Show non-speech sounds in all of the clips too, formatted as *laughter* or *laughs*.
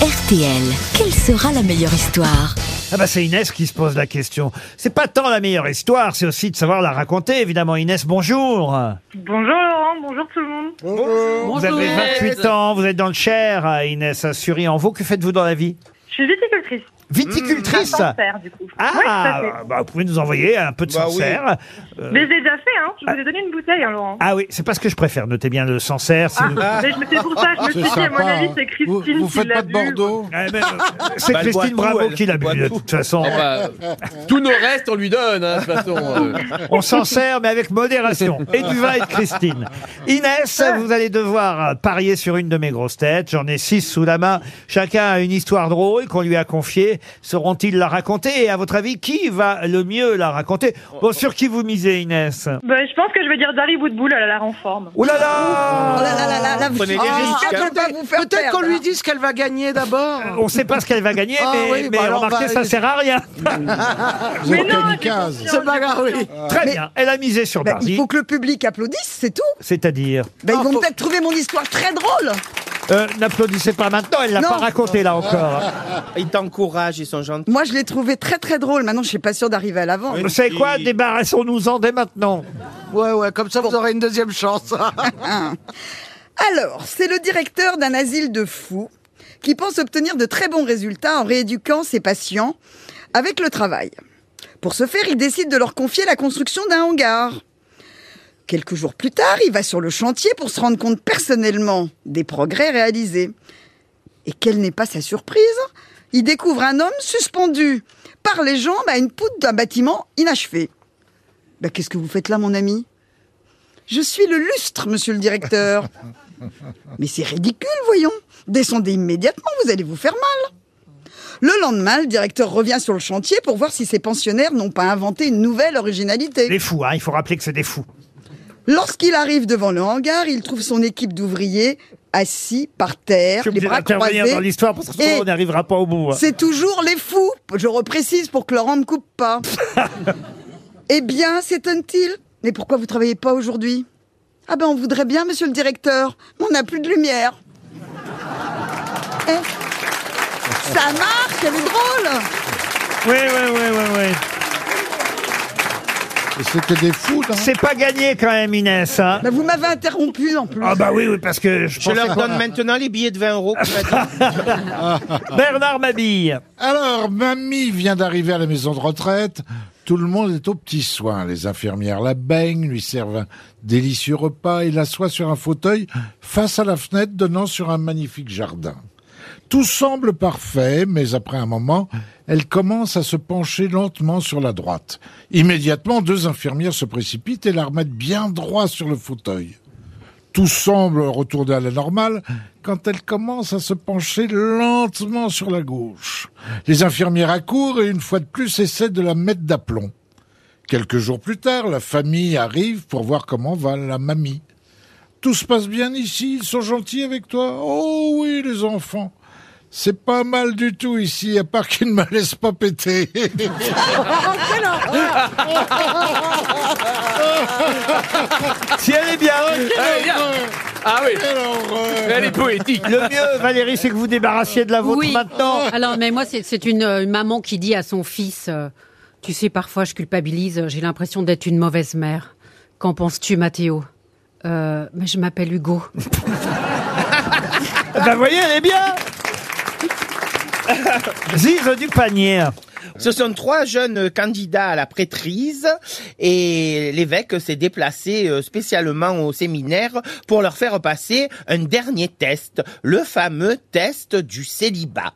RTL, quelle sera la meilleure histoire? Ah bah c'est Inès qui se pose la question. C'est pas tant la meilleure histoire, c'est aussi de savoir la raconter, évidemment. Inès, bonjour. Bonjour Laurent, bonjour tout le monde. Vous avez 28 ans, vous êtes dans le Cher, à Inès, à Sury-en-Vaux. Que faites-vous dans la vie? Je suis viticultrice. Viticultrice Sancerre, du coup. Ouais, tout Ah, à fait. bah, vous pouvez nous envoyer un peu de Bah oui. Sancerre. Euh, Mais je déjà fait, hein. Je vous ai donné une bouteille, hein, Laurent. Ah oui, c'est pas ce que je préfère. Notez bien le Sancerre. si Ah, vous- mais je me- c'est pour ça, je me suis dit, à mon avis, c'est Christine Vous, vous qui faites l'a pas de bu. Bordeaux Ah, mais, euh, c'est Bah, elle boit Christine tout, Bravo elle. qui l'a Elle bu, boit de tout. toute façon. Enfin, *laughs* tous nos restes, on lui donne, hein, de toute façon. euh. *laughs* On s'en sert, mais avec modération. Et du vin et de Christine. Inès, vous allez devoir parier sur une de mes grosses têtes. J'en ai six sous la main. Chacun a une histoire drôle qu'on lui a confiée. Sauront-ils la raconter Et à votre avis, qui va le mieux la raconter Bon, sur qui vous misez, Inès Bah, je pense que je vais dire Dari Boudboul, elle a l'air en forme. Ouh là là Oh là là là là, là, Prenez des Ah, risques, je hein. peux pas vous faire Peut-être qu'on perdre. lui dise qu'elle va gagner d'abord. On ne sait pas ce qu'elle va gagner, Ah mais, oui, mais bah alors, remarquez, bah, ça sert à rien. *laughs* Mais non, j'ai confiance, C'est pas grave, oui. Très bien. Elle a misé sur Bah, Barbie. il faut que le public applaudisse, c'est tout. C'est-à-dire Bah, Ah, ils vont peut-être trouver mon histoire très drôle. Euh, N'applaudissez pas maintenant, elle l'a Non. pas raconté là encore. Ils t'encouragent, ils sont gentils. Moi, je l'ai trouvé très très drôle. Maintenant, je suis pas sûre d'arriver à l'avant. Vous savez quoi Débarrassons-nous-en dès maintenant. Ouais, ouais, comme ça vous aurez une deuxième chance. *laughs* Alors, c'est le directeur d'un asile de fous qui pense obtenir de très bons résultats en rééduquant ses patients avec le travail. Pour ce faire, il décide de leur confier la construction d'un hangar. Quelques jours plus tard, il va sur le chantier pour se rendre compte personnellement des progrès réalisés. Et quelle n'est pas sa surprise Il découvre un homme suspendu par les jambes à une poutre d'un bâtiment inachevé. Ben, Qu'est-ce que vous faites là, mon ami? Je suis le lustre, monsieur le directeur. *laughs* Mais c'est ridicule, voyons. Descendez immédiatement, vous allez vous faire mal. Le lendemain, le directeur revient sur le chantier pour voir si ses pensionnaires n'ont pas inventé une nouvelle originalité. Des fous, hein, il faut rappeler que c'est des fous. Lorsqu'il arrive devant le hangar, il trouve son équipe d'ouvriers assis par terre, Je suis les obligé bras d'intervenir croisés. dans l'histoire parce que sinon Et- on n'arrivera pas au bout. hein. C'est toujours les fous. Je reprécise pour que Laurent ne me coupe pas. *laughs* eh bien, s'étonne-t-il? Mais pourquoi vous travaillez pas aujourd'hui? Ah ben, on voudrait bien, monsieur le directeur, mais on n'a plus de lumière. Eh, ça marche, elle est drôle. Oui, oui, oui, oui, oui. C'était des fous, là. C'est pas gagné quand même, Inès. Hein Bah, vous m'avez interrompu en plus. ah bah oui, oui, parce que je, Je pensais leur qu'on- donne maintenant les billets de 20 euros. *laughs* Bernard Mabille. Alors, mamie vient d'arriver à la maison de retraite. Tout le monde est aux petits soins. Les infirmières la baignent, lui servent un délicieux repas et l'assoient sur un fauteuil face à la fenêtre donnant sur un magnifique jardin. Tout semble parfait, mais après un moment, elle commence à se pencher lentement sur la droite. Immédiatement, deux infirmières se précipitent et la remettent bien droit sur le fauteuil. Tout semble retourner à la normale quand elle commence à se pencher lentement sur la gauche. Les infirmières accourent et une fois de plus essaient de la mettre d'aplomb. Quelques jours plus tard, la famille arrive pour voir comment va la mamie. Tout se passe bien ici, ils sont gentils avec toi? Oh oui, les enfants. C'est pas mal du tout ici, à part qu'ils ne me laissent pas péter. Si elle est bien. Elle est bien. Ah oui, elle est poétique. Le mieux, Valérie, c'est que vous débarrassiez de la vôtre Oui. maintenant. Alors, mais moi, c'est c'est une, euh, une maman qui dit à son fils, euh, tu sais, parfois je culpabilise, j'ai l'impression d'être une mauvaise mère. Qu'en penses-tu, Mathéo? Euh, Mais je m'appelle Hugo. Bah vous *laughs* voyez, elle est bien. *laughs* Ziz du panier. Ce sont trois jeunes candidats à la prêtrise et l'évêque s'est déplacé euh, spécialement au séminaire pour leur faire passer un dernier test, le fameux test du célibat.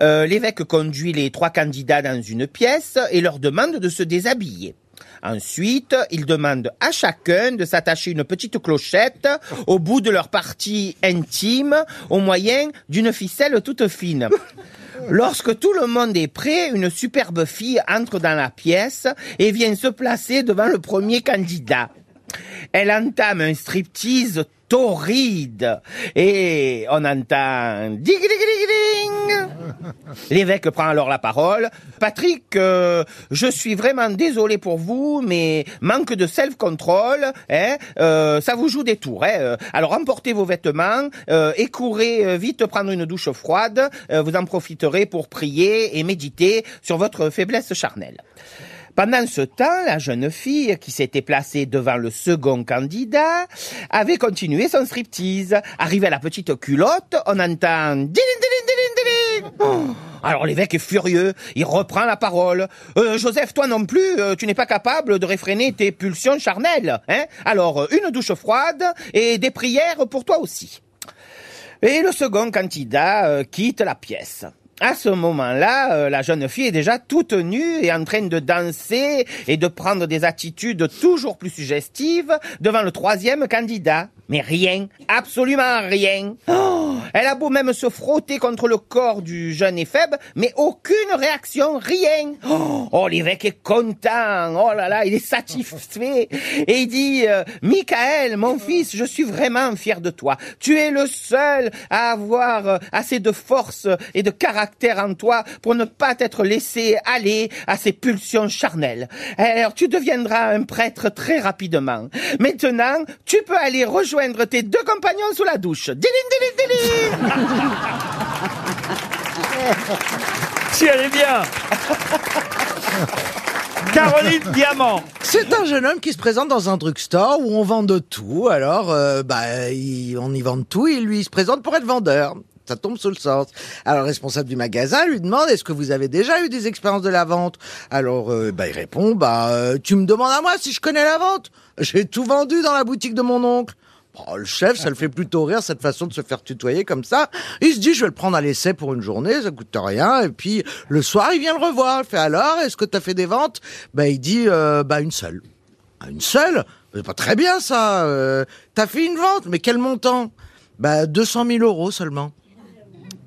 Euh, l'évêque conduit les trois candidats dans une pièce et leur demande de se déshabiller. Ensuite, il demande à chacun de s'attacher une petite clochette au bout de leur partie intime au moyen d'une ficelle toute fine. *laughs* Lorsque tout le monde est prêt, une superbe fille entre dans la pièce et vient se placer devant le premier candidat. Elle entame un striptease torride. Et on entend *laughs* L'évêque prend alors la parole. Patrick, euh, je suis vraiment désolé pour vous, mais manque de self-control, hein, euh, ça vous joue des tours. Hein, alors emportez vos vêtements euh, et courez euh, vite prendre une douche froide. Euh, vous en profiterez pour prier et méditer sur votre faiblesse charnelle. Pendant ce temps, la jeune fille qui s'était placée devant le second candidat avait continué son striptease. Arrivé à la petite culotte, on entend Alors l'évêque est furieux, il reprend la parole. Euh, Joseph, toi non plus, euh, tu n'es pas capable de réfréner tes pulsions charnelles. Hein? Alors, euh, une douche froide et des prières pour toi aussi. Et le second candidat quitte la pièce. À ce moment-là, euh, la jeune fille est déjà toute nue et en train de danser et de prendre des attitudes toujours plus suggestives devant le troisième candidat. Mais rien, absolument rien. Oh, elle a beau même se frotter contre le corps du jeune éphèbe, mais aucune réaction, rien. Oh, oh, l'évêque est content. Oh là là, il est satisfait. Et il dit, euh, Michael, mon fils, je suis vraiment fier de toi. Tu es le seul à avoir euh, assez de force et de caractère en toi pour ne pas t'être laissé aller à ces pulsions charnelles. Alors, tu deviendras un prêtre très rapidement. Maintenant, tu peux aller rejoindre tes deux compagnons sous la douche. Diling, diling, diling *laughs* Si elle est bien *laughs* Caroline Diamant C'est un jeune homme qui se présente dans un drugstore où on vend de tout. Alors, euh, bah, il- on y vend de tout et lui, il se présente pour être vendeur. Ça tombe sous le sens. Alors, le responsable du magasin lui demande est-ce que vous avez déjà eu des expériences de la vente? Alors, euh, bah, il répond bah, euh, tu me demandes à moi si je connais la vente. J'ai tout vendu dans la boutique de mon oncle. Oh, le chef, ça le fait plutôt rire cette façon de se faire tutoyer comme ça. Il se dit, je vais le prendre à l'essai pour une journée, ça coûte rien. Et puis le soir, il vient le revoir. Il fait alors, est-ce que t'as fait des ventes? Bah, il dit, euh, bah une seule. Ah, Une seule? C'est pas très bien ça. Euh, t'as fait une vente, mais quel montant? Bah 200 000 euros seulement.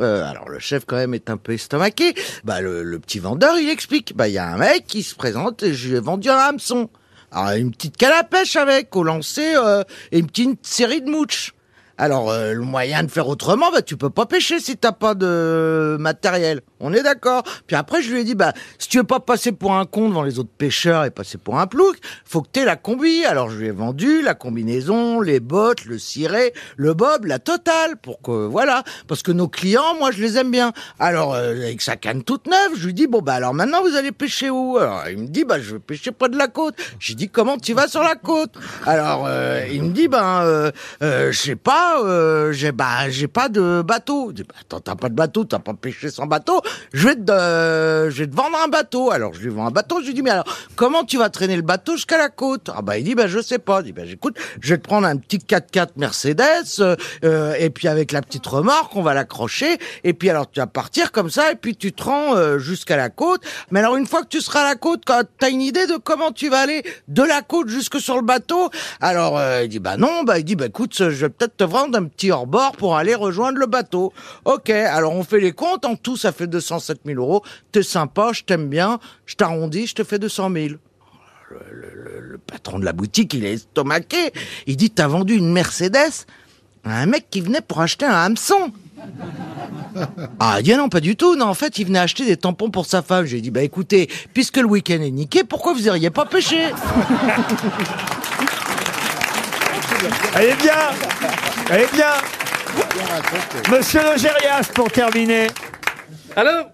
Euh, alors le chef quand même est un peu estomaqué. Bah le, petit vendeur il explique. Bah il y a un mec qui se présente et je lui ai vendu un hameçon. Alors une petite canne à pêche avec au lancer euh, et une petite série de mouches. Alors euh, le moyen de faire autrement, bah tu peux pas pêcher si t'as pas de matériel. On est d'accord. Puis après je lui ai dit bah si tu veux pas passer pour un con devant les autres pêcheurs et passer pour un plouc, faut que t'aies la combi. Alors je lui ai vendu la combinaison, les bottes, le ciré, le bob, la totale pour que voilà parce que nos clients, moi je les aime bien. Alors euh, avec sa canne toute neuve, je lui dis bon bah alors maintenant vous allez pêcher où? Alors il me dit bah je vais pêcher près de la côte. J'ai dit comment tu vas sur la côte? Alors euh, il me dit ben euh, euh, je sais pas, euh, j'ai bah j'ai pas de bateau. Je dis, bah, attends t'as pas de bateau, t'as pas pêché sans bateau. Je vais te euh, je vais te vendre un bateau. Alors je lui vends un bateau. Je lui dis mais alors comment tu vas traîner le bateau jusqu'à la côte? Ah bah il dit bah je sais pas. Je dis bah j'écoute, je vais te prendre un petit 4x4 Mercedes euh, et puis avec la petite remorque on va l'accrocher et puis alors tu vas partir comme ça et puis tu te rends euh, jusqu'à la côte. Mais alors une fois que tu seras à la côte, quand t'as une idée de comment tu vas aller de la côte jusque sur le bateau, alors euh, il dit bah non, bah il dit bah écoute, je vais peut-être te vendre un petit hors-bord pour aller rejoindre le bateau. Ok, alors on fait les comptes, en tout ça fait 207 000 euros. T'es sympa, je t'aime bien, je t'arrondis, je te fais 200 000 le patron de la boutique, il est estomaqué. Il dit, t'as vendu une Mercedes à un mec qui venait pour acheter un hameçon. *laughs* Ah, il dit, non, pas du tout. Non, en fait, il venait acheter des tampons pour sa femme. J'ai dit, bah écoutez, puisque le week-end est niqué, pourquoi vous iriez pas pêcher? Elle est bien Est bien Monsieur Le Gérias, pour terminer. Alors,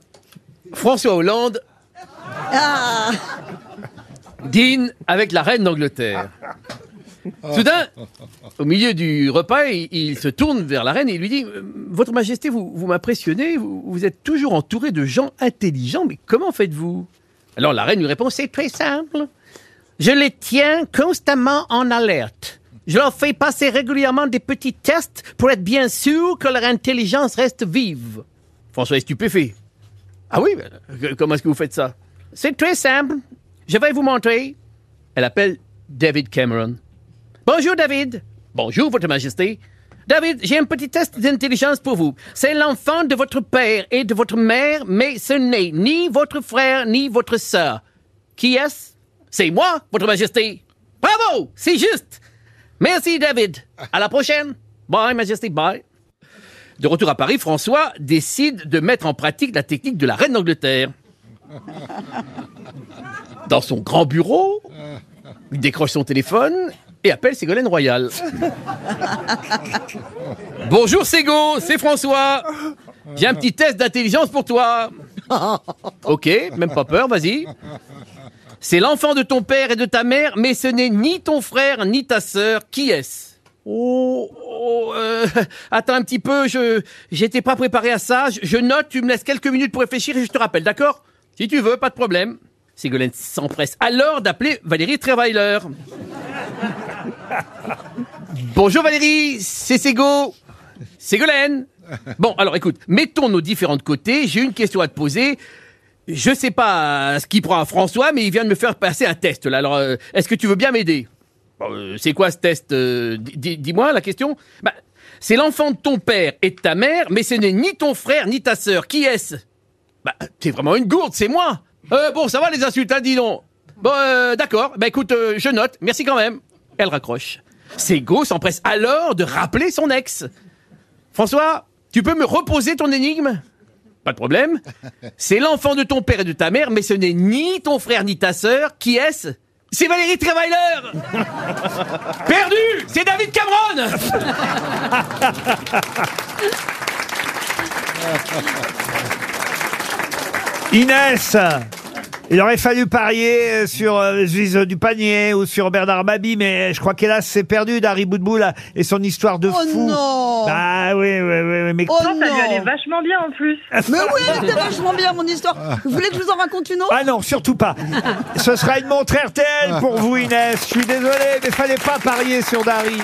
François Hollande Ah, dîne avec la reine d'Angleterre. Soudain, au milieu du repas, il, il se tourne vers la reine et il lui dit euh, Votre Majesté, vous, vous m'impressionnez, vous, vous êtes toujours entouré de gens intelligents, mais comment faites-vous? Alors la reine lui répond C'est très simple. Je les tiens constamment en alerte. Je leur fais passer régulièrement des petits tests pour être bien sûr que leur intelligence reste vive. François est stupéfait. Ah oui, euh, comment est-ce que vous faites ça? C'est très simple. Je vais vous montrer. Elle appelle David Cameron. Bonjour David. Bonjour Votre Majesté. David, j'ai un petit test d'intelligence pour vous. C'est l'enfant de votre père et de votre mère, mais ce n'est ni votre frère ni votre sœur. Qui est-ce? C'est moi, Votre Majesté. Bravo, c'est juste. Merci David. À la prochaine. Bye, Majesté, bye. De retour à Paris, François décide de mettre en pratique la technique de la reine d'Angleterre. Dans son grand bureau, il décroche son téléphone et appelle Ségolène Royal. Bonjour Ségo, c'est François. J'ai un petit test d'intelligence pour toi. Ok, même pas peur, vas-y. C'est l'enfant de ton père et de ta mère, mais ce n'est ni ton frère ni ta sœur. Qui est-ce? Oh, oh, euh, *laughs* attends un petit peu, je j'étais pas préparé à ça. Je, je note, tu me laisses quelques minutes pour réfléchir et je te rappelle, d'accord? Si tu veux, pas de problème. Ségolène s'empresse alors d'appeler Valérie Trierweiler. *laughs* Bonjour Valérie, c'est Ségo. Ségolène. Bon, alors écoute, mettons nos différents de côté. J'ai une question à te poser. Je sais pas ce qu'il prend à François, mais il vient de me faire passer un test là. Alors, euh, est-ce que tu veux bien m'aider? Euh, C'est quoi ce test euh, di- Dis-moi la question. Bah, c'est l'enfant de ton père et de ta mère, mais ce n'est ni ton frère ni ta sœur. Qui est-ce? Bah, t'es vraiment une gourde, c'est moi. Euh, bon, ça va les insultes, hein, dis donc. Bon, euh, d'accord. Bah écoute, euh, je note. Merci quand même. Elle raccroche. Sego s'empresse alors de rappeler son ex. François, tu peux me reposer ton énigme? Pas de problème. *laughs* C'est l'enfant de ton père et de ta mère, mais ce n'est ni ton frère ni ta sœur. Qui est-ce? C'est Valérie Trierweiler *laughs* Perdu C'est David Cameron Inès il aurait fallu parier sur euh, du panier ou sur Bernard Mabi, mais je crois qu'hélas c'est perdu Dari Boudboul et son histoire de Oh fou. non Bah oui, oui, oui, oui, mais Oh Non, ça lui allait non vachement bien en plus. *laughs* Mais oui, c'était vachement bien mon histoire. Vous voulez que je vous en raconte une autre? Ah non, surtout pas. Ce sera une montre RTL pour vous, Inès. Je suis désolé, mais fallait pas parier sur Dari.